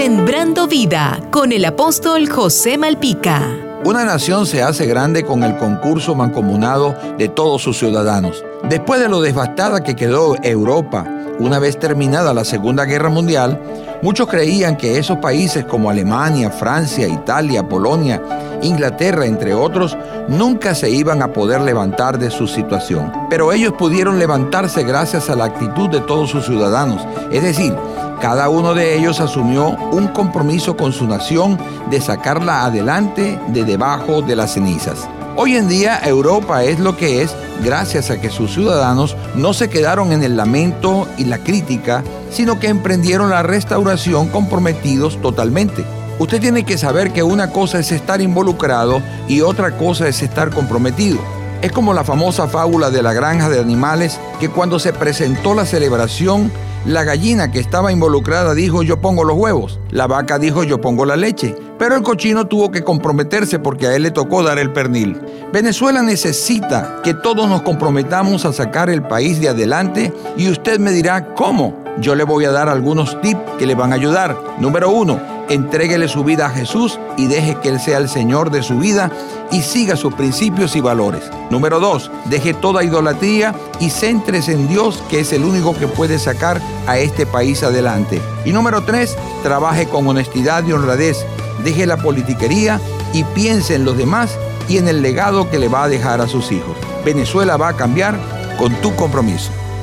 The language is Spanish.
Sembrando vida con el apóstol José Malpica. Una nación se hace grande con el concurso mancomunado de todos sus ciudadanos. Después de lo devastada que quedó Europa una vez terminada la Segunda Guerra Mundial, muchos creían que esos países como Alemania, Francia, Italia, Polonia, Inglaterra, entre otros, nunca se iban a poder levantar de su situación. Pero ellos pudieron levantarse gracias a la actitud de todos sus ciudadanos. Es decir, cada uno de ellos asumió un compromiso con su nación de sacarla adelante de debajo de las cenizas. Hoy en día Europa es lo que es gracias a que sus ciudadanos no se quedaron en el lamento y la crítica, sino que emprendieron la restauración comprometidos totalmente. Usted tiene que saber que una cosa es estar involucrado y otra cosa es estar comprometido. Es como la famosa fábula de la granja de animales que cuando se presentó la celebración la gallina que estaba involucrada dijo yo pongo los huevos, la vaca dijo yo pongo la leche, pero el cochino tuvo que comprometerse porque a él le tocó dar el pernil. Venezuela necesita que todos nos comprometamos a sacar el país de adelante y usted me dirá cómo. Yo le voy a dar algunos tips que le van a ayudar. Número uno, entréguele su vida a Jesús y deje que Él sea el Señor de su vida y siga sus principios y valores. Número dos, deje toda idolatría y céntrese en Dios, que es el único que puede sacar a este país adelante. Y número tres, trabaje con honestidad y honradez. Deje la politiquería y piense en los demás y en el legado que le va a dejar a sus hijos. Venezuela va a cambiar con tu compromiso.